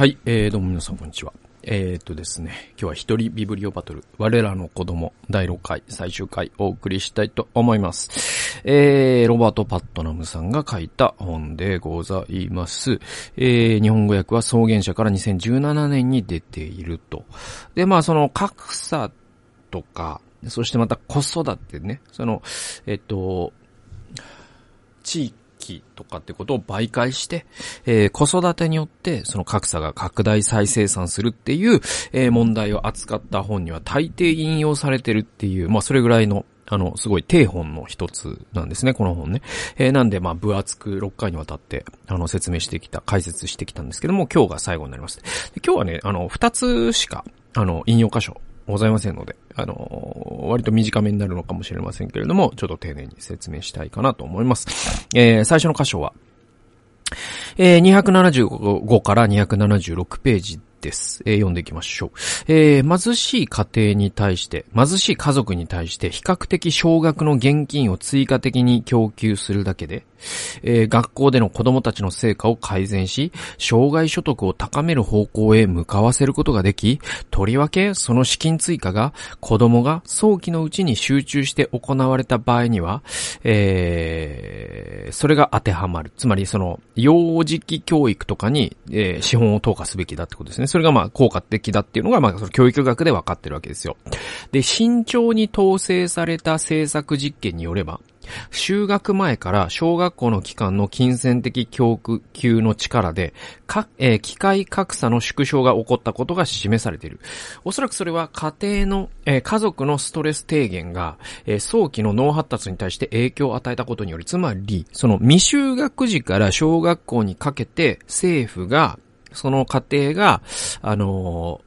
はい、えー、どうも皆さんこんにちは。えー、っとですね、今日は一人ビブリオバトル、我らの子供、第6回、最終回、お送りしたいと思います。えー、ロバート・パットナムさんが書いた本でございます。えー、日本語訳は草原社から2017年に出ていると。で、まあ、その格差とか、そしてまた子育てね、その、えっと、地域期とかってことを媒介して、えー、子育てによってその格差が拡大再生産するっていう、えー、問題を扱った本には大抵引用されてるっていう、まあそれぐらいのあの、すごい低本の一つなんですね、この本ね。えー、なんで、まあ、分厚く6回にわたって、あの、説明してきた、解説してきたんですけども、今日が最後になります。今日はね、あの、2つしか、あの、引用箇所ございませんので、あの割と短めになるのかもしれませんけれども、ちょっと丁寧に説明したいかなと思います。えー、最初の箇所は、えー、275から276ページです。えー、読んでいきましょう。えー、貧しい家庭に対して、貧しい家族に対して比較的少額の現金を追加的に供給するだけで、えー、学校での子供たちの成果を改善し、障害所得を高める方向へ向かわせることができ、とりわけその資金追加が子供が早期のうちに集中して行われた場合には、えー、それが当てはまる。つまりその、幼児期教育とかに、えー、資本を投下すべきだってことですね。それがまあ効果的だっていうのがまあその教育学で分かってるわけですよ。で、慎重に統制された政策実験によれば、就学前から小学校の期間の金銭的教育の力で、か、えー、機械格差の縮小が起こったことが示されている。おそらくそれは家庭の、えー、家族のストレス低減が、えー、早期の脳発達に対して影響を与えたことにより、つまり、その未就学時から小学校にかけて政府が、その家庭が、あの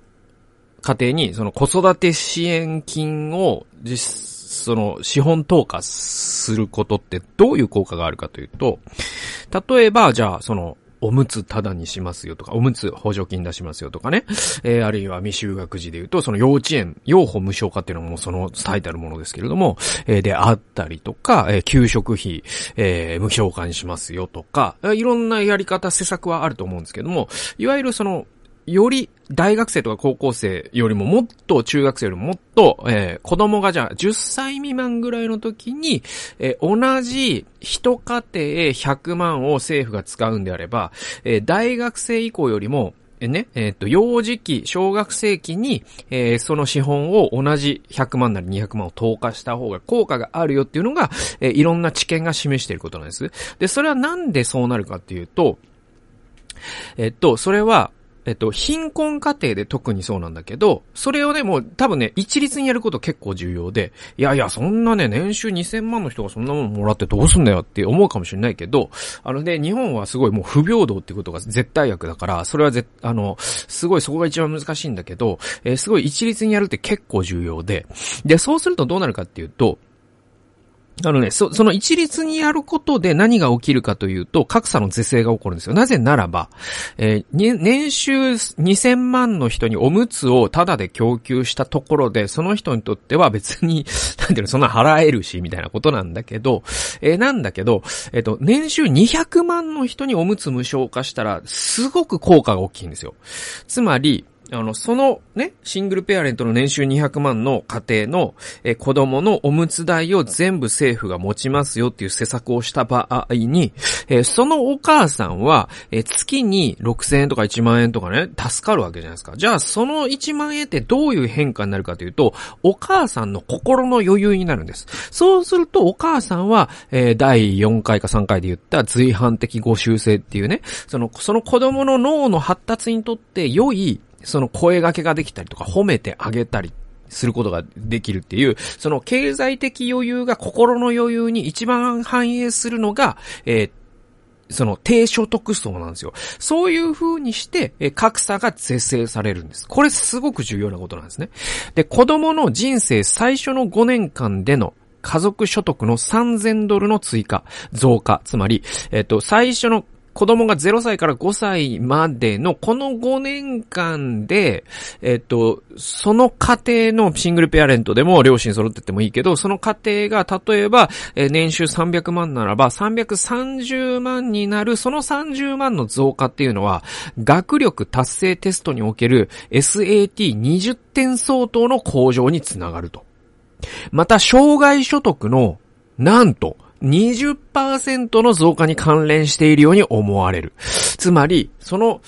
家庭にその子育て支援金を実その資本投下することってどういう効果があるかというと、例えば、じゃあ、その、おむつただにしますよとか、おむつ補助金出しますよとかね。えー、あるいは未就学児で言うと、その幼稚園、養保無償化っていうのもその最たるものですけれども、えー、であったりとか、えー、給食費、えー、無償化にしますよとか、いろんなやり方、施策はあると思うんですけども、いわゆるその、より大学生とか高校生よりももっと中学生よりももっと、えー、子供がじゃあ10歳未満ぐらいの時に、えー、同じ一家庭100万を政府が使うんであれば、えー、大学生以降よりもえね、えっ、と、幼児期、小学生期に、え、その資本を同じ100万なり200万を投下した方が効果があるよっていうのが、え、いろんな知見が示していることなんです。で、それはなんでそうなるかっていうと、えっと、それは、えっと、貧困家庭で特にそうなんだけど、それをね、もう多分ね、一律にやること結構重要で、いやいや、そんなね、年収2000万の人がそんなもんもらってどうすんだよって思うかもしれないけど、あのね、日本はすごいもう不平等ってことが絶対悪だから、それはぜ、あの、すごいそこが一番難しいんだけど、えー、すごい一律にやるって結構重要で、で、そうするとどうなるかっていうと、あのね、そ、その一律にやることで何が起きるかというと、格差の是正が起こるんですよ。なぜならば、えー、年収2000万の人におむつをタダで供給したところで、その人にとっては別に、なんていうの、そんな払えるし、みたいなことなんだけど、えー、なんだけど、えっ、ー、と、年収200万の人におむつ無償化したら、すごく効果が大きいんですよ。つまり、あの、そのね、シングルペアレントの年収200万の家庭の、え子供のおむつ代を全部政府が持ちますよっていう施策をした場合に、えそのお母さんは、え月に6000円とか1万円とかね、助かるわけじゃないですか。じゃあ、その1万円ってどういう変化になるかというと、お母さんの心の余裕になるんです。そうすると、お母さんは、え第4回か3回で言った随伴的ご修正っていうね、その、その子供の脳の発達にとって良いその声掛けができたりとか褒めてあげたりすることができるっていう、その経済的余裕が心の余裕に一番反映するのが、えーその低所得層なんですよ。そういう風にして、え格差が是正されるんです。これすごく重要なことなんですね。で、子供の人生最初の5年間での家族所得の3000ドルの追加、増加。つまり、えっ、と、最初の子供が0歳から5歳までのこの5年間で、えっと、その家庭のシングルペアレントでも両親揃っててもいいけど、その家庭が例えば、え年収300万ならば330万になるその30万の増加っていうのは、学力達成テストにおける SAT20 点相当の向上につながると。また、障害所得の、なんと、20%の増加に関連しているように思われる。つまり、その、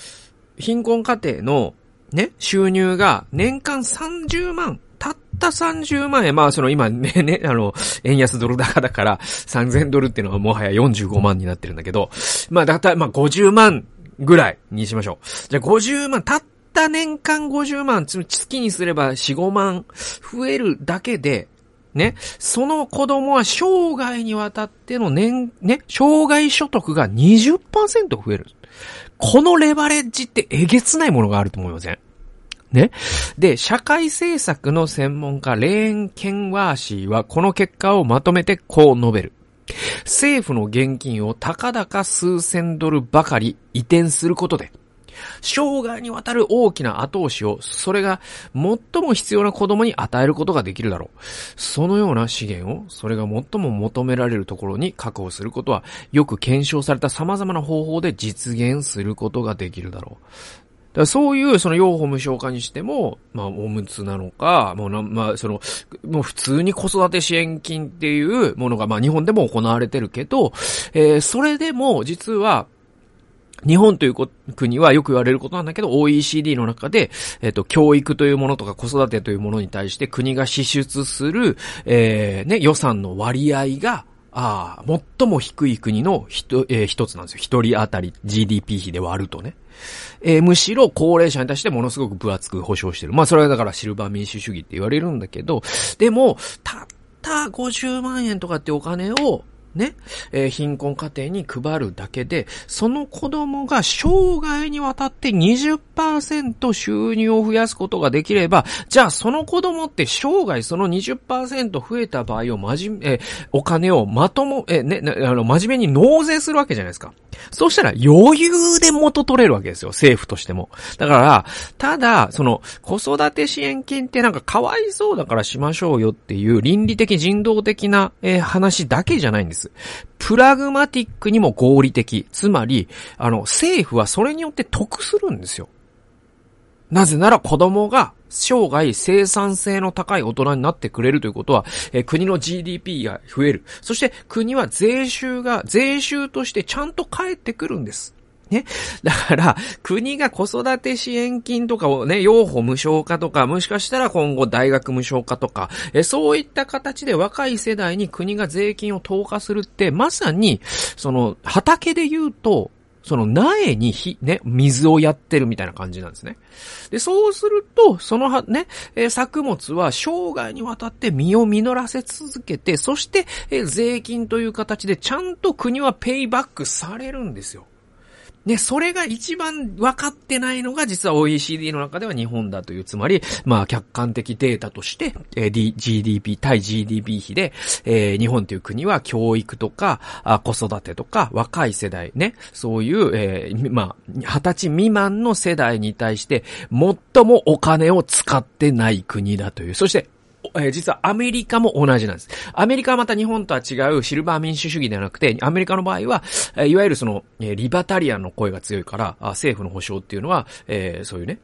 貧困家庭の、ね、収入が年間30万、たった30万円。まあ、その今ね、ね、あの、円安ドル高だから3000ドルっていうのはもはや45万になってるんだけど、まあ、だったら、まあ50万ぐらいにしましょう。じゃ50万、たった年間50万、月にすれば4、5万増えるだけで、ね、その子供は生涯にわたっての年、ね、生涯所得が20%増える。このレバレッジってえげつないものがあると思いません？ね。で、社会政策の専門家、レーン・ケンワーシーはこの結果をまとめてこう述べる。政府の現金をたかだか数千ドルばかり移転することで、生涯にわたる大きな後押しを、それが最も必要な子供に与えることができるだろう。そのような資源を、それが最も求められるところに確保することは、よく検証された様々な方法で実現することができるだろう。そういう、その養護無償化にしても、まあ、おむつなのか、もうな、まあ、その、もう普通に子育て支援金っていうものが、まあ、日本でも行われてるけど、えー、それでも、実は、日本という国はよく言われることなんだけど、OECD の中で、えっ、と、教育というものとか子育てというものに対して国が支出する、えー、ね、予算の割合が、ああ、最も低い国の一、えー、一つなんですよ。一人当たり GDP 比で割るとね。えー、むしろ高齢者に対してものすごく分厚く保障してる。まあそれはだからシルバー民主主義って言われるんだけど、でも、たった50万円とかってお金をね、えー、貧困家庭に配るだけで、その子供が生涯にわたって20%収入を増やすことができれば、じゃあその子供って生涯その20%増えた場合をまじ、えー、お金をまとも、えー、ね、あの、真面目に納税するわけじゃないですか。そうしたら余裕で元取れるわけですよ、政府としても。だから、ただ、その、子育て支援金ってなんかかわいそうだからしましょうよっていう倫理的人道的な、えー、話だけじゃないんです。。プラグマティックにも合理的。つまり、あの、政府はそれによって得するんですよ。なぜなら子供が生涯生産性の高い大人になってくれるということは、え国の GDP が増える。そして国は税収が、税収としてちゃんと返ってくるんです。ね。だから、国が子育て支援金とかをね、養護無償化とか、もしかしたら今後大学無償化とか、えそういった形で若い世代に国が税金を投下するって、まさに、その、畑で言うと、その苗に火、ね、水をやってるみたいな感じなんですね。で、そうすると、そのは、ね、え作物は生涯にわたって実を実らせ続けて、そして、え税金という形でちゃんと国はペイバックされるんですよ。で、それが一番分かってないのが実は OECD の中では日本だという、つまり、まあ客観的データとして、えー、GDP、対 GDP 比で、えー、日本という国は教育とか、あ子育てとか、若い世代ね、そういう、えー、まあ、二十歳未満の世代に対して、最もお金を使ってない国だという。そして、えー、実はアメリカも同じなんです。アメリカはまた日本とは違うシルバー民主主義ではなくて、アメリカの場合は、えー、いわゆるその、えー、リバタリアンの声が強いから、あ政府の保障っていうのは、えー、そういうね、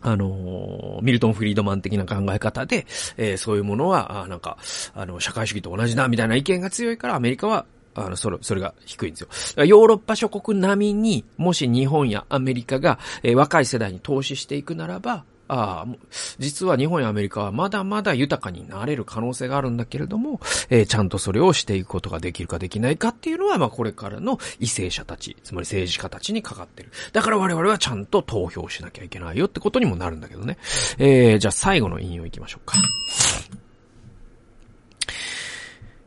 あのミルトン・フリードマン的な考え方で、えー、そういうものは、あなんか、あの、社会主義と同じだ、みたいな意見が強いから、アメリカは、あの、それ、それが低いんですよ。ヨーロッパ諸国並みに、もし日本やアメリカが、えー、若い世代に投資していくならば、ああ、実は日本やアメリカはまだまだ豊かになれる可能性があるんだけれども、えー、ちゃんとそれをしていくことができるかできないかっていうのは、まあこれからの為政者たち、つまり政治家たちにかかってる。だから我々はちゃんと投票しなきゃいけないよってことにもなるんだけどね。えー、じゃあ最後の引用いきましょうか。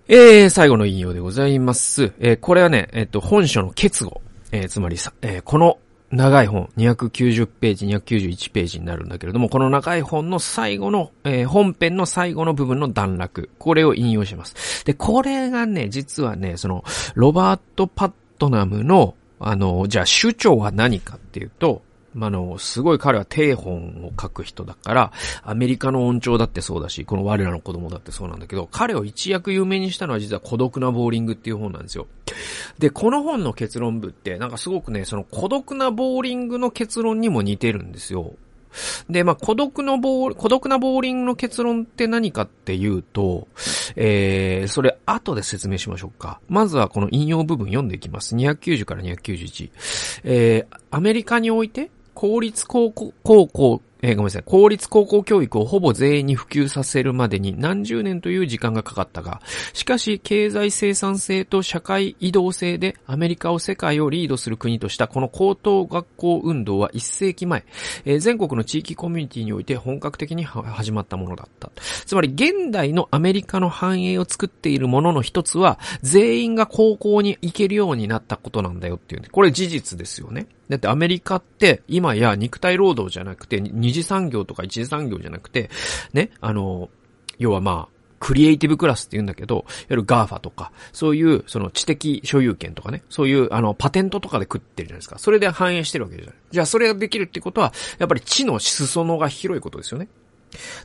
えー、最後の引用でございます。えー、これはね、えっ、ー、と、本書の結語。えー、つまりさ、えー、この長い本、290ページ、291ページになるんだけれども、この長い本の最後の、えー、本編の最後の部分の段落、これを引用します。で、これがね、実はね、その、ロバート・パットナムの、あの、じゃあ主張は何かっていうと、まあの、すごい彼は定本を書く人だから、アメリカの音調だってそうだし、この我らの子供だってそうなんだけど、彼を一躍有名にしたのは実は孤独なボーリングっていう本なんですよ。で、この本の結論部って、なんかすごくね、その孤独なボーリングの結論にも似てるんですよ。で、まあ、孤独のボー、孤独なボーリングの結論って何かっていうと、えー、それ後で説明しましょうか。まずはこの引用部分読んでいきます。290から291。えー、アメリカにおいて、公立高校、高校、えー、ごめんなさい、公立高校教育をほぼ全員に普及させるまでに何十年という時間がかかったが、しかし経済生産性と社会移動性でアメリカを世界をリードする国としたこの高等学校運動は1世紀前、えー、全国の地域コミュニティにおいて本格的に始まったものだった。つまり現代のアメリカの繁栄を作っているものの一つは、全員が高校に行けるようになったことなんだよっていう、ね、これ事実ですよね。だってアメリカって今や肉体労働じゃなくて二次産業とか一次産業じゃなくて、ね、あの、要はまあ、クリエイティブクラスって言うんだけど、いわゆる GAFA とか、そういうその知的所有権とかね、そういうあのパテントとかで食ってるじゃないですか。それで反映してるわけじゃない。じゃあそれができるってことは、やっぱり知の裾野が広いことですよね。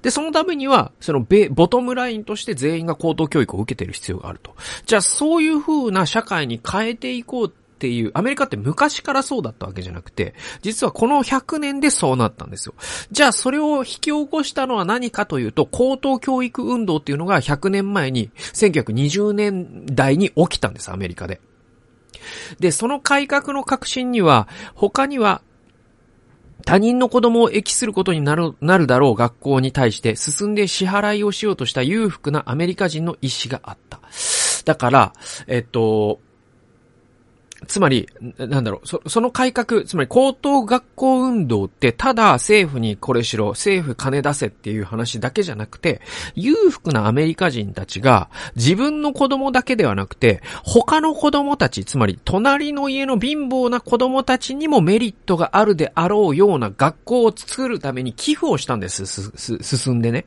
で、そのためには、そのベ、ボトムラインとして全員が高等教育を受けている必要があると。じゃあそういう風な社会に変えていこうっっていう、アメリカって昔からそうだったわけじゃなくて、実はこの100年でそうなったんですよ。じゃあそれを引き起こしたのは何かというと、高等教育運動っていうのが100年前に、1920年代に起きたんです、アメリカで。で、その改革の革新には、他には他人の子供を益することになる、なるだろう学校に対して進んで支払いをしようとした裕福なアメリカ人の意思があった。だから、えっと、つまり、なんだろう、そ、その改革、つまり高等学校運動って、ただ政府にこれしろ、政府金出せっていう話だけじゃなくて、裕福なアメリカ人たちが、自分の子供だけではなくて、他の子供たち、つまり隣の家の貧乏な子供たちにもメリットがあるであろうような学校を作るために寄付をしたんです、す、す、進んでね。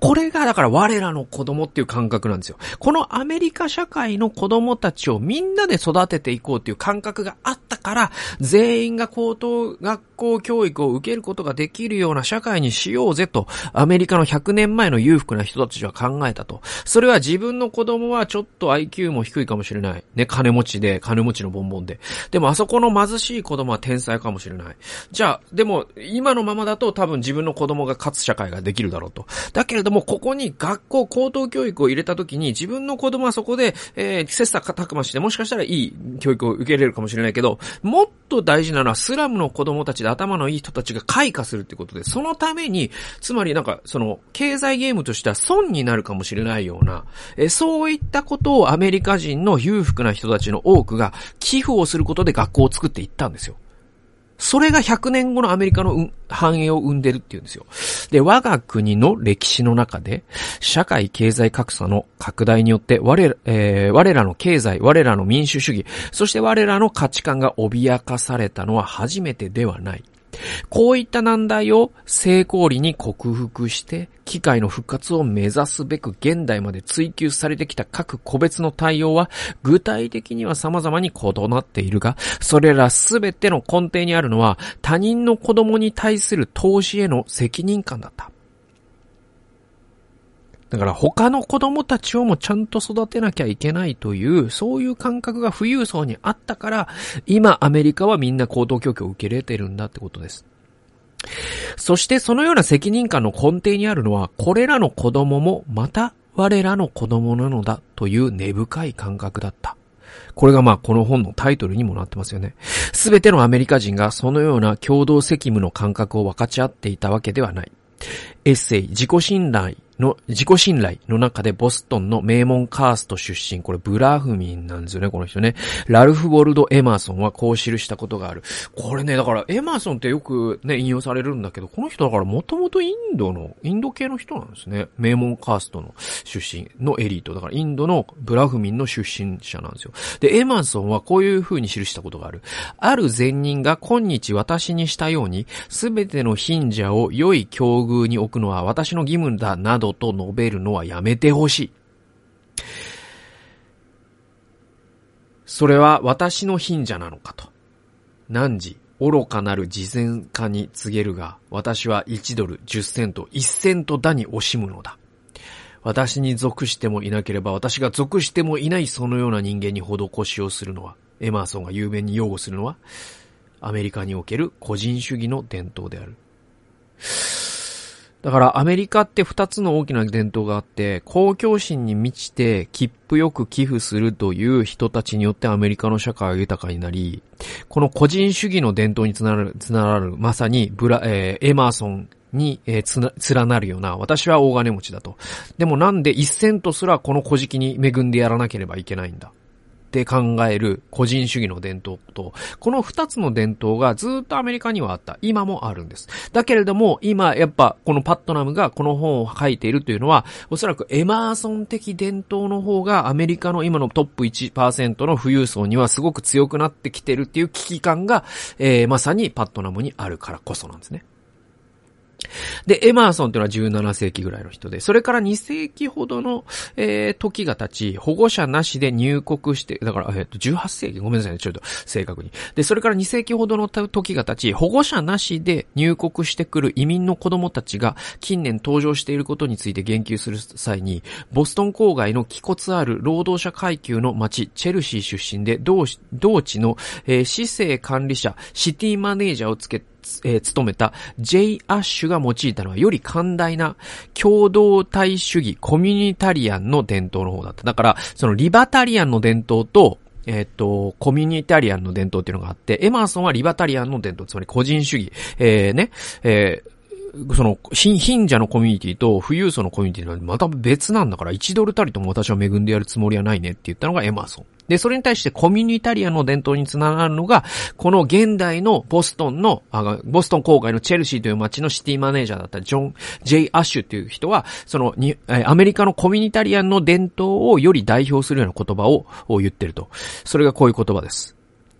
これがだから我らの子供っていう感覚なんですよ。このアメリカ社会の子供たちをみんなで育てていこうっていう感覚があったから、全員が高等学校教育を受けることができるような社会にしようぜと、アメリカの100年前の裕福な人たちは考えたと。それは自分の子供はちょっと IQ も低いかもしれない。ね、金持ちで、金持ちのボンボンで。でもあそこの貧しい子供は天才かもしれない。じゃあ、でも、今のままだと多分自分の子供が勝つ社会ができるだろうと。だけれども、ここに学校、高等教育を入れた時に、自分の子供はそこで、えー、切磋琢磨して、もしかしたらいい教育を受けれるかもしれないけど、もっと大事なのはスラムの子供たちで頭のいい人たちが開花するってことで、そのために、つまりなんか、その、経済ゲームとしては損になるかもしれないような、えそういったことをアメリカ人の裕福な人たちの多くが寄付をすることで学校を作っていったんですよ。それが100年後のアメリカの繁栄を生んでるっていうんですよ。で、我が国の歴史の中で、社会経済格差の拡大によって、我ら、えー、我らの経済、我らの民主主義、そして我らの価値観が脅かされたのは初めてではない。こういった難題を成功裏に克服して、機械の復活を目指すべく現代まで追求されてきた各個別の対応は、具体的には様々に異なっているが、それらすべての根底にあるのは、他人の子供に対する投資への責任感だった。だから他の子供たちをもちゃんと育てなきゃいけないという、そういう感覚が富裕層にあったから、今アメリカはみんな高等教育を受け入れてるんだってことです。そしてそのような責任感の根底にあるのは、これらの子供もまた我らの子供なのだという根深い感覚だった。これがまあこの本のタイトルにもなってますよね。すべてのアメリカ人がそのような共同責務の感覚を分かち合っていたわけではない。エッセイ、自己信頼の、自己信頼の中でボストンの名門カースト出身、これブラフミンなんですよね、この人ね。ラルフ・ウォルド・エマーソンはこう記したことがある。これね、だからエマーソンってよくね、引用されるんだけど、この人だからもともとインドの、インド系の人なんですね。名門カーストの出身のエリート。だからインドのブラフミンの出身者なんですよ。で、エマーソンはこういう風に記したことがある。ある善人が今日私にしたように、すべての貧者を良い境遇に置くのは私の義務だなどと述べるのはやめてほしい。それは私の貧者なのかと。汝、愚かなる事前化に告げるが、私は1ドル10セント、1セントだに惜しむのだ。私に属してもいなければ、私が属してもいないそのような人間に施しをするのは、エマーソンが雄弁に擁護するのは、アメリカにおける個人主義の伝統である。だからアメリカって二つの大きな伝統があって、公共心に満ちて切符よく寄付するという人たちによってアメリカの社会は豊かになり、この個人主義の伝統につながる、つながる、まさにブラ、えー、エマーソンに、えー、つな、連なるような、私は大金持ちだと。でもなんで一セントすらこの小敷に恵んでやらなければいけないんだ？って考える個人主義の伝統と、この二つの伝統がずっとアメリカにはあった。今もあるんです。だけれども、今やっぱこのパットナムがこの本を書いているというのは、おそらくエマーソン的伝統の方がアメリカの今のトップ1%の富裕層にはすごく強くなってきてるっていう危機感が、えー、まさにパットナムにあるからこそなんですね。で、エマーソンっていうのは17世紀ぐらいの人で、それから2世紀ほどの、えー、時が経ち、保護者なしで入国して、だから、えっ、ー、と、18世紀ごめんなさいね、ちょっと正確に。で、それから2世紀ほどの時が経ち、保護者なしで入国してくる移民の子供たちが近年登場していることについて言及する際に、ボストン郊外の気骨ある労働者階級の町、チェルシー出身で、同同地の、えー、市政管理者、シティマネージャーをつけてえー、務めた J. アッシュが用いたのはより寛大な共同体主義コミュニタリアンの伝統の方だった。だから、そのリバタリアンの伝統と、えっ、と、コミュニタリアンの伝統っていうのがあって、エマーソンはリバタリアンの伝統、つまり個人主義、えー、ね、えーその、貧者のコミュニティと富裕層のコミュニティはまた別なんだから、1ドルたりとも私は恵んでやるつもりはないねって言ったのがエマーソン。で、それに対してコミュニタリアの伝統につながるのが、この現代のボストンの、あボストン郊外のチェルシーという街のシティマネージャーだったジョン・ジェイ・アッシュっていう人は、そのに、アメリカのコミュニタリアンの伝統をより代表するような言葉を言ってると。それがこういう言葉です。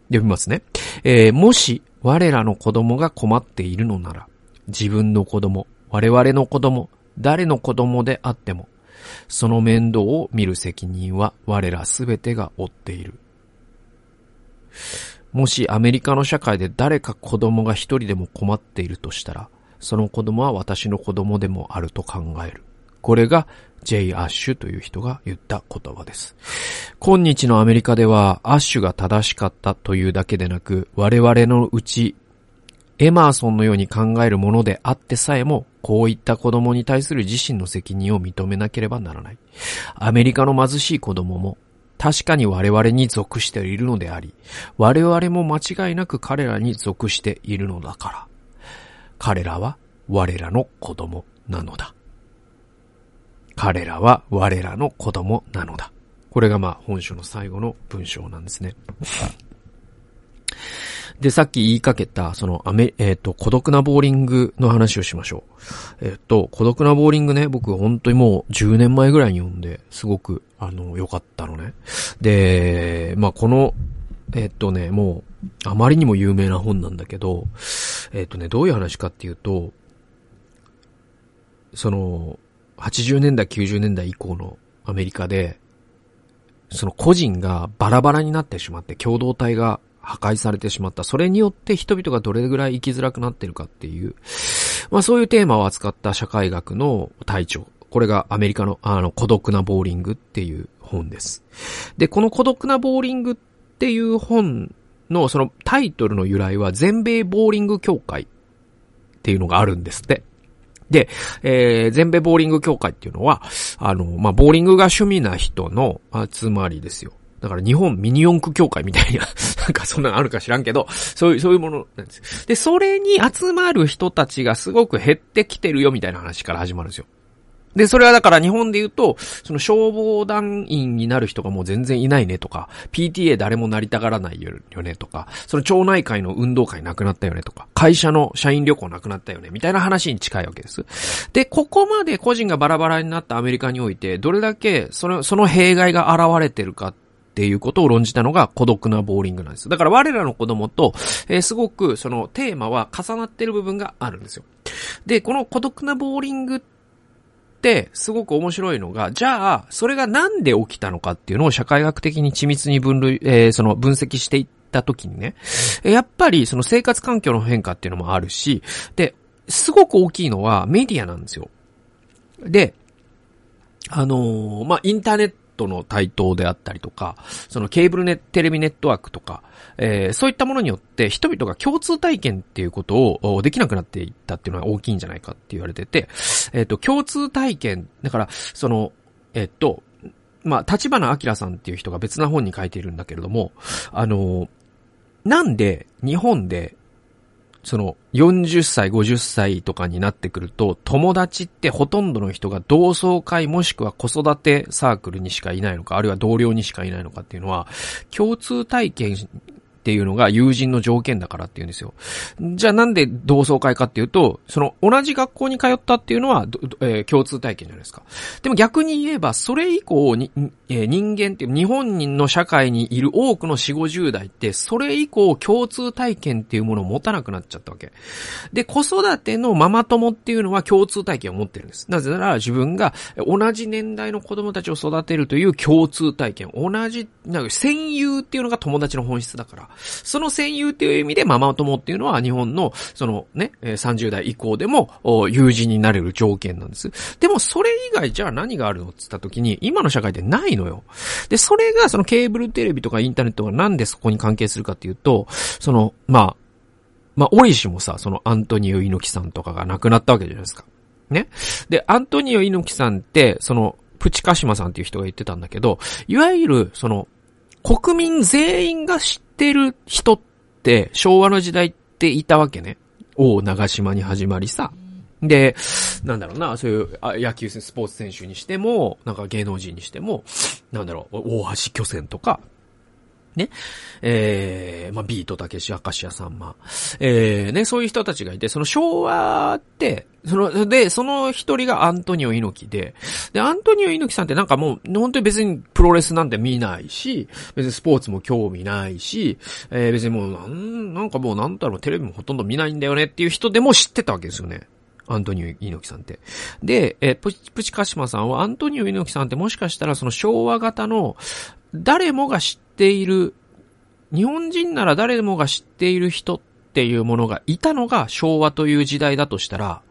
読みますね。えー、もし、我らの子供が困っているのなら、自分の子供、我々の子供、誰の子供であっても、その面倒を見る責任は我らすべてが負っている。もしアメリカの社会で誰か子供が一人でも困っているとしたら、その子供は私の子供でもあると考える。これが J. アッシュという人が言った言葉です。今日のアメリカではアッシュが正しかったというだけでなく、我々のうちエマーソンのように考えるものであってさえも、こういった子供に対する自身の責任を認めなければならない。アメリカの貧しい子供も、確かに我々に属しているのであり、我々も間違いなく彼らに属しているのだから。彼らは我らの子供なのだ。彼らは我らの子供なのだ。これがまあ本書の最後の文章なんですね。で、さっき言いかけた、その、アメ、えっ、ー、と、孤独なボーリングの話をしましょう。えっ、ー、と、孤独なボーリングね、僕本当にもう10年前ぐらいに読んで、すごく、あの、良かったのね。で、まあ、この、えっ、ー、とね、もう、あまりにも有名な本なんだけど、えっ、とね、どういう話かっていうと、その、80年代、90年代以降のアメリカで、その個人がバラバラになってしまって、共同体が破壊されてしまった。それによって人々がどれぐらい生きづらくなってるかっていう、まあそういうテーマを扱った社会学の隊長。これがアメリカのあの孤独なボーリングっていう本です。で、この孤独なボーリングっていう本のそのタイトルの由来は全米ボーリング協会っていうのがあるんですって。で、えー、全米ボーリング協会っていうのは、あの、まあ、ボーリングが趣味な人の集まりですよ。だから日本ミニ四駆協会みたいな なんかそんなのあるか知らんけど、そういう、そういうものなんです。で、それに集まる人たちがすごく減ってきてるよみたいな話から始まるんですよ。で、それはだから日本で言うと、その消防団員になる人がもう全然いないねとか、PTA 誰もなりたがらないよねとか、その町内会の運動会なくなったよねとか、会社の社員旅行なくなったよねみたいな話に近いわけです。で、ここまで個人がバラバラになったアメリカにおいて、どれだけその、その弊害が現れてるかってっていうことを論じたのが孤独なボーリングなんです。だから我らの子供と、えー、すごくそのテーマは重なってる部分があるんですよ。で、この孤独なボーリングってすごく面白いのが、じゃあ、それがなんで起きたのかっていうのを社会学的に緻密に分類、えー、その分析していった時にね、やっぱりその生活環境の変化っていうのもあるし、で、すごく大きいのはメディアなんですよ。で、あのー、まあ、インターネットの台頭であったりとか、そのケーブルネテレビネットワークとか、えー、そういったものによって人々が共通体験っていうことをできなくなっていったっていうのは大きいんじゃないかって言われてて、えっ、ー、と、共通体験、だから、その、えっ、ー、と、まあ、立花明さんっていう人が別な本に書いているんだけれども、あの、なんで日本でその、40歳、50歳とかになってくると、友達ってほとんどの人が同窓会もしくは子育てサークルにしかいないのか、あるいは同僚にしかいないのかっていうのは、共通体験っていうのが友人の条件だからっていうんですよ。じゃあなんで同窓会かっていうと、その同じ学校に通ったっていうのは、えー、共通体験じゃないですか。でも逆に言えば、それ以降に、えー、人間っていう、日本人の社会にいる多くの4、50代って、それ以降共通体験っていうものを持たなくなっちゃったわけ。で、子育てのママ友っていうのは共通体験を持ってるんです。なぜなら自分が同じ年代の子供たちを育てるという共通体験、同じ、なんか戦友っていうのが友達の本質だから。その戦友っていう意味でママ友っていうのは日本の、そのね、30代以降でも友人になれる条件なんです。でもそれ以外じゃあ何があるのって言った時に、今の社会でないのよ。で、それがそのケーブルテレビとかインターネットがなんでそこに関係するかっていうと、その、まあ、まあ、オリシもさ、そのアントニオ猪木さんとかが亡くなったわけじゃないですか。ね。で、アントニオ猪木さんって、その、プチカシマさんっていう人が言ってたんだけど、いわゆる、その、国民全員が知ってる人って昭和の時代っていたわけね。王長島に始まりさ。で、なんだろうな、そういう野球選手スポーツ選手にしても、なんか芸能人にしても、なんだろう、大橋巨泉とか、ね。えー、まあ、ビートたけし、明石家さんま。えー、ね、そういう人たちがいて、その昭和って、その、で、その一人がアントニオ猪木で、で、アントニオ猪木さんってなんかもう、本当に別にプロレスなんて見ないし、別にスポーツも興味ないし、えー、別にもう、なん、なんかもうなんだろう、テレビもほとんど見ないんだよねっていう人でも知ってたわけですよね。アントニオ猪木さんって。で、えプチ、プチカシマさんはアントニオ猪木さんってもしかしたらその昭和型の誰もが知ってている、日本人なら誰もが知っている人っていうものがいたのが昭和という時代だとしたら、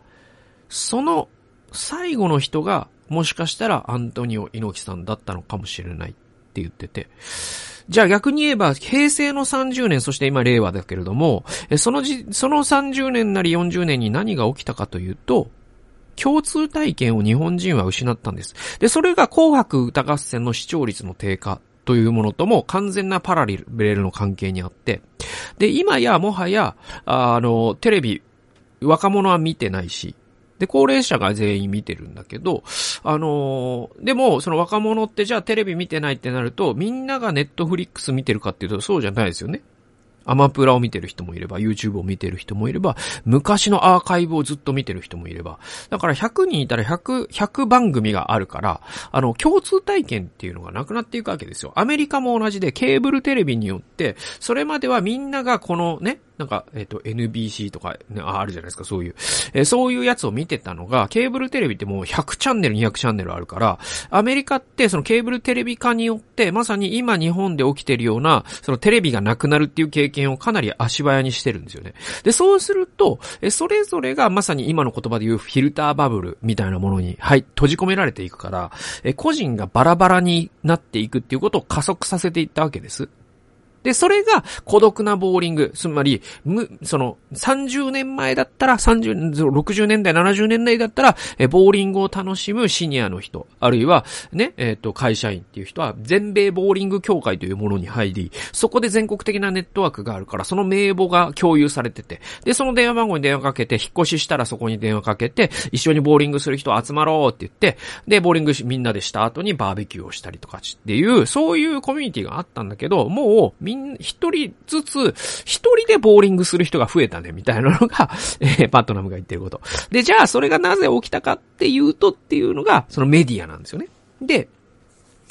その最後の人がもしかしたらアントニオ猪木さんだったのかもしれないって言ってて。じゃあ逆に言えば、平成の30年、そして今令和だけれども、そのじ、その30年なり40年に何が起きたかというと、共通体験を日本人は失ったんです。で、それが紅白歌合戦の視聴率の低下というものとも完全なパラレルの関係にあって、で、今やもはや、あの、テレビ、若者は見てないし、で、高齢者が全員見てるんだけど、あのー、でも、その若者ってじゃあテレビ見てないってなると、みんながネットフリックス見てるかっていうと、そうじゃないですよね。アマプラを見てる人もいれば、YouTube を見てる人もいれば、昔のアーカイブをずっと見てる人もいれば。だから100人いたら100、100番組があるから、あの、共通体験っていうのがなくなっていくわけですよ。アメリカも同じで、ケーブルテレビによって、それまではみんながこのね、なんか、えっ、ー、と、NBC とか、ね、あるじゃないですか、そういう。えー、そういうやつを見てたのが、ケーブルテレビってもう100チャンネル、200チャンネルあるから、アメリカってそのケーブルテレビ化によって、まさに今日本で起きてるような、そのテレビがなくなるっていう経験をかなり足早にしてるんですよね。で、そうすると、えー、それぞれがまさに今の言葉で言うフィルターバブルみたいなものに、はい、閉じ込められていくから、えー、個人がバラバラになっていくっていうことを加速させていったわけです。で、それが孤独なボーリング。つまり、む、その、30年前だったら、30、60年代、70年代だったら、え、ボーリングを楽しむシニアの人、あるいは、ね、えっ、ー、と、会社員っていう人は、全米ボーリング協会というものに入り、そこで全国的なネットワークがあるから、その名簿が共有されてて、で、その電話番号に電話かけて、引っ越ししたらそこに電話かけて、一緒にボーリングする人集まろうって言って、で、ボーリングみんなでした後にバーベキューをしたりとかっていう、そういうコミュニティがあったんだけど、もう、みみん、一人ずつ、一人でボーリングする人が増えたね、みたいなのが、えー、パットナムが言ってること。で、じゃあそれがなぜ起きたかっていうとっていうのが、そのメディアなんですよね。で、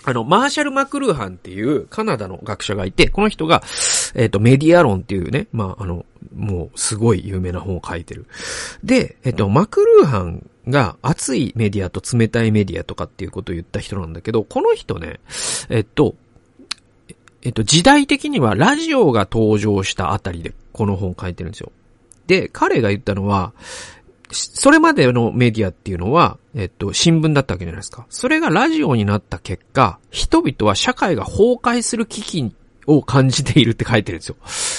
あの、マーシャル・マクルーハンっていうカナダの学者がいて、この人が、えっ、ー、と、メディア論っていうね、まあ、あの、もう、すごい有名な本を書いてる。で、えっ、ー、と、マクルーハンが熱いメディアと冷たいメディアとかっていうことを言った人なんだけど、この人ね、えっと、えっと、時代的にはラジオが登場したあたりでこの本書いてるんですよ。で、彼が言ったのは、それまでのメディアっていうのは、えっと、新聞だったわけじゃないですか。それがラジオになった結果、人々は社会が崩壊する危機を感じているって書いてるんですよ。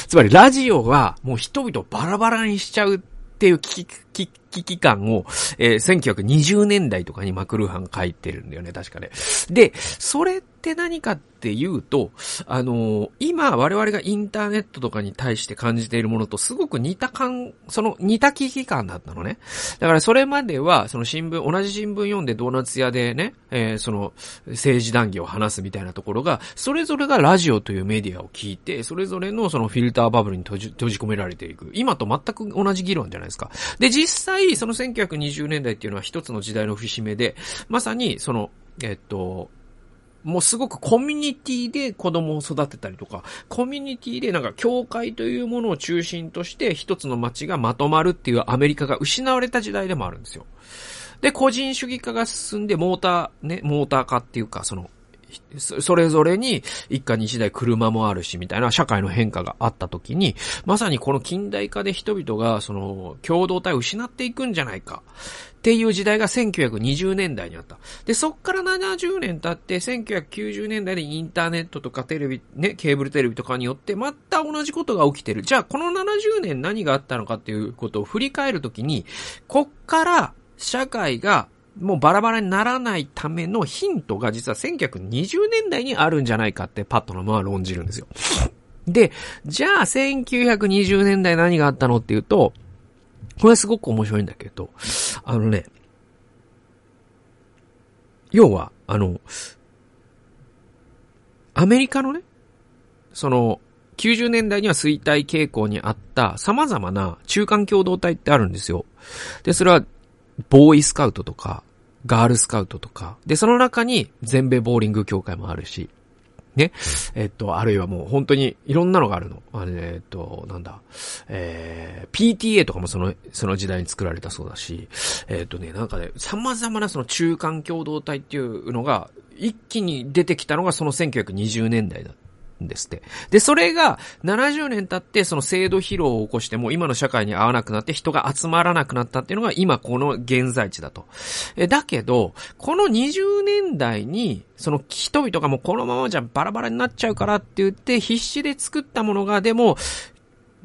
つまり、ラジオはもう人々をバラバラにしちゃうっていう危機、危機感を、えー、1920年代とかにマクルーハン書いてるんだよね、確かね。で、それって何かっていうと、あの、今我々がインターネットとかに対して感じているものとすごく似た感、その似た危機感だったのね。だからそれまでは、その新聞、同じ新聞読んでドーナツ屋でね、えー、その政治談義を話すみたいなところが、それぞれがラジオというメディアを聞いて、それぞれのそのフィルターバブルに閉じ閉じ込められていく。今と全く同じ議論じゃないですか。で、実際、その1920年代っていうのは一つの時代の節目で、まさに、その、えっと、もうすごくコミュニティで子供を育てたりとか、コミュニティでなんか教会というものを中心として一つの街がまとまるっていうアメリカが失われた時代でもあるんですよ。で、個人主義化が進んでモーター、ね、モーター化っていうか、その、それぞれに一家に一台車もあるし、みたいな社会の変化があった時に、まさにこの近代化で人々が、その、共同体を失っていくんじゃないか。っていう時代が1920年代にあった。で、そっから70年経って、1990年代でインターネットとかテレビ、ね、ケーブルテレビとかによって、また同じことが起きてる。じゃあ、この70年何があったのかっていうことを振り返るときに、こっから社会がもうバラバラにならないためのヒントが実は1920年代にあるんじゃないかってパットナムは論じるんですよ。で、じゃあ1920年代何があったのっていうと、これすごく面白いんだけど、あのね、要は、あの、アメリカのね、その、90年代には衰退傾向にあった様々な中間共同体ってあるんですよ。で、それはボーイスカウトとか、ガールスカウトとか、で、その中に全米ボーリング協会もあるし、ね。えっと、あるいはもう本当にいろんなのがあるの。あれ、えっと、なんだ、えー、PTA とかもその、その時代に作られたそうだし、えっとね、なんかね、様々なその中間共同体っていうのが、一気に出てきたのがその1920年代だですって。で、それが70年経ってその制度疲労を起こしても今の社会に合わなくなって人が集まらなくなったっていうのが今この現在地だと。え、だけど、この20年代にその人々がもうこのままじゃバラバラになっちゃうからって言って必死で作ったものがでも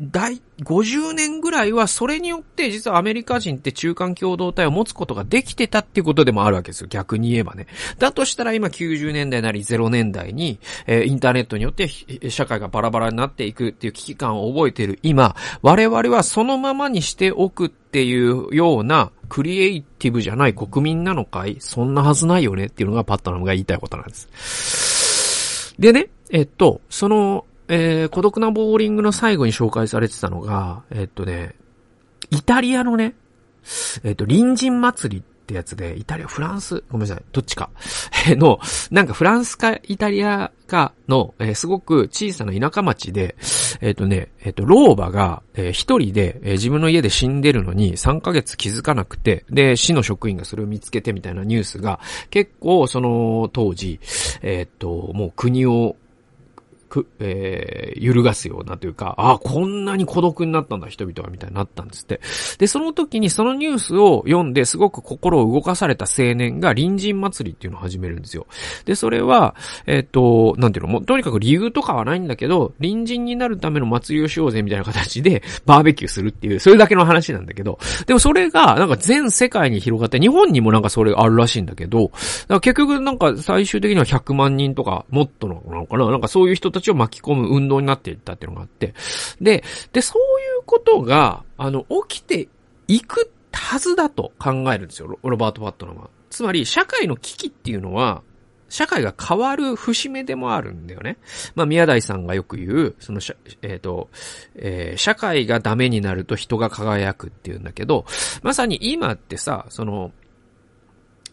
大、50年ぐらいはそれによって実はアメリカ人って中間共同体を持つことができてたっていうことでもあるわけですよ。逆に言えばね。だとしたら今90年代なり0年代に、えー、インターネットによって社会がバラバラになっていくっていう危機感を覚えている今、我々はそのままにしておくっていうようなクリエイティブじゃない国民なのかい？そんなはずないよねっていうのがパッタナムが言いたいことなんです。でね、えっと、その、えー、孤独なボーリングの最後に紹介されてたのが、えっとね、イタリアのね、えっと、隣人祭りってやつで、イタリア、フランス、ごめんなさい、どっちか、の、なんかフランスかイタリアかの、えー、すごく小さな田舎町で、えっ、とね、えっ、と、老婆が、えー、一人で、えー、自分の家で死んでるのに3ヶ月気づかなくて、で、市の職員がそれを見つけてみたいなニュースが、結構、その当時、えっ、と、もう国をく、えー、揺るがすようなというか、ああ、こんなに孤独になったんだ、人々は、みたいになったんですって。で、その時にそのニュースを読んですごく心を動かされた青年が隣人祭りっていうのを始めるんですよ。で、それは、えっ、ー、と、なんていうの、もうとにかく理由とかはないんだけど、隣人になるための祭りをしようぜ、みたいな形で、バーベキューするっていう、それだけの話なんだけど、でもそれが、なんか全世界に広がって、日本にもなんかそれあるらしいんだけど、結局なんか最終的には100万人とか、もっとのなのかななんかそういう人たちを巻き込む運動になっていったっていうのがあって、で、で、そういうことが、あの、起きていくはずだと考えるんですよ、ロバート・パットナムは。つまり、社会の危機っていうのは、社会が変わる節目でもあるんだよね。まあ、宮台さんがよく言う、その、えっ、ー、と、えー、社会がダメになると人が輝くっていうんだけど、まさに今ってさ、その、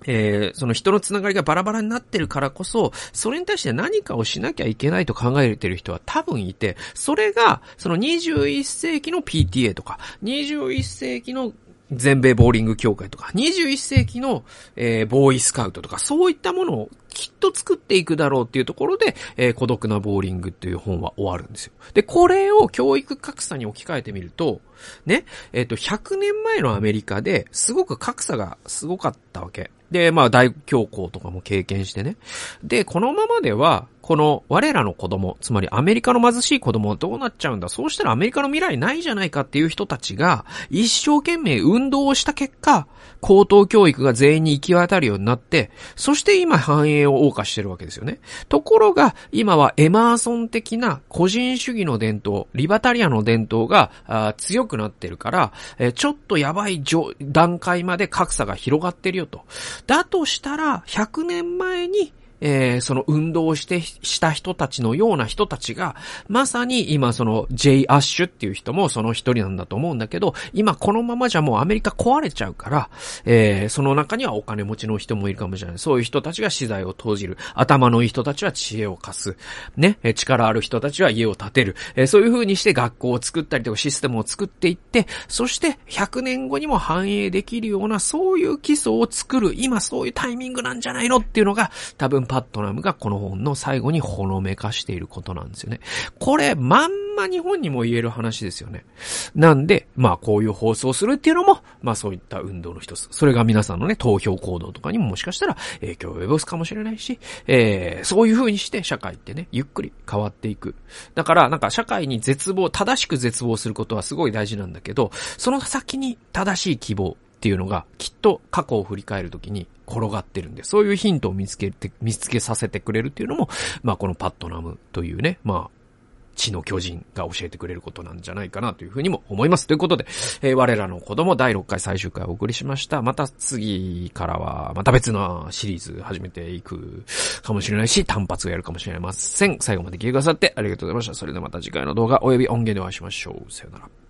えー、その人のつながりがバラバラになってるからこそ、それに対して何かをしなきゃいけないと考えてる人は多分いて、それが、その21世紀の PTA とか、21世紀の全米ボーリング協会とか、21世紀の、えー、ボーイスカウトとか、そういったものをきっと作っていくだろうっていうところで、えー、孤独なボーリングっていう本は終わるんですよ。で、これを教育格差に置き換えてみると、ね、えっ、ー、と、100年前のアメリカですごく格差がすごかったわけ。で、まあ大恐慌とかも経験してね。で、このままでは、この我らの子供、つまりアメリカの貧しい子供はどうなっちゃうんだ？そうしたらアメリカの未来ないじゃないかっていう人たちが一生懸命運動をした結果、高等教育が全員に行き渡るようになって、そして今繁栄を謳歌してるわけですよね。ところが、今はエマーソン的な個人主義の伝統、リバタリアの伝統が強くなってるから、ちょっとやばい段階まで格差が広がってるよと。だとしたら、100年前にえー、その運動をして、した人たちのような人たちが、まさに今その J アッシュっていう人もその一人なんだと思うんだけど、今このままじゃもうアメリカ壊れちゃうから、えー、その中にはお金持ちの人もいるかもしれない。そういう人たちが資材を投じる。頭のいい人たちは知恵を貸す。ね、力ある人たちは家を建てる。えー、そういう風にして学校を作ったりとかシステムを作っていって、そして100年後にも反映できるようなそういう基礎を作る。今そういうタイミングなんじゃないの？っていうのが多分パットナムがこの本の最後にほのめかしていることなんですよね。これ、まんま日本にも言える話ですよね。なんで、まあこういう放送するっていうのも、まあそういった運動の一つ。それが皆さんのね、投票行動とかにももしかしたら影響を及ぼすかもしれないし、えー、そういう風にして社会ってね、ゆっくり変わっていく。だから、なんか社会に絶望、正しく絶望することはすごい大事なんだけど、その先に正しい希望、っていうのが、きっと過去を振り返るときに転がってるんで、そういうヒントを見つけて、見つけさせてくれるっていうのも、まあこのパットナムというね、まあ、地の巨人が教えてくれることなんじゃないかなというふうにも思います。ということで、えー、我らの子供第6回最終回をお送りしました。また次からは、また別のシリーズ始めていくかもしれないし、単発をやるかもしれません。最後まで聞いてくださってありがとうございました。それではまた次回の動画及び音源でお会いしましょう。さよなら。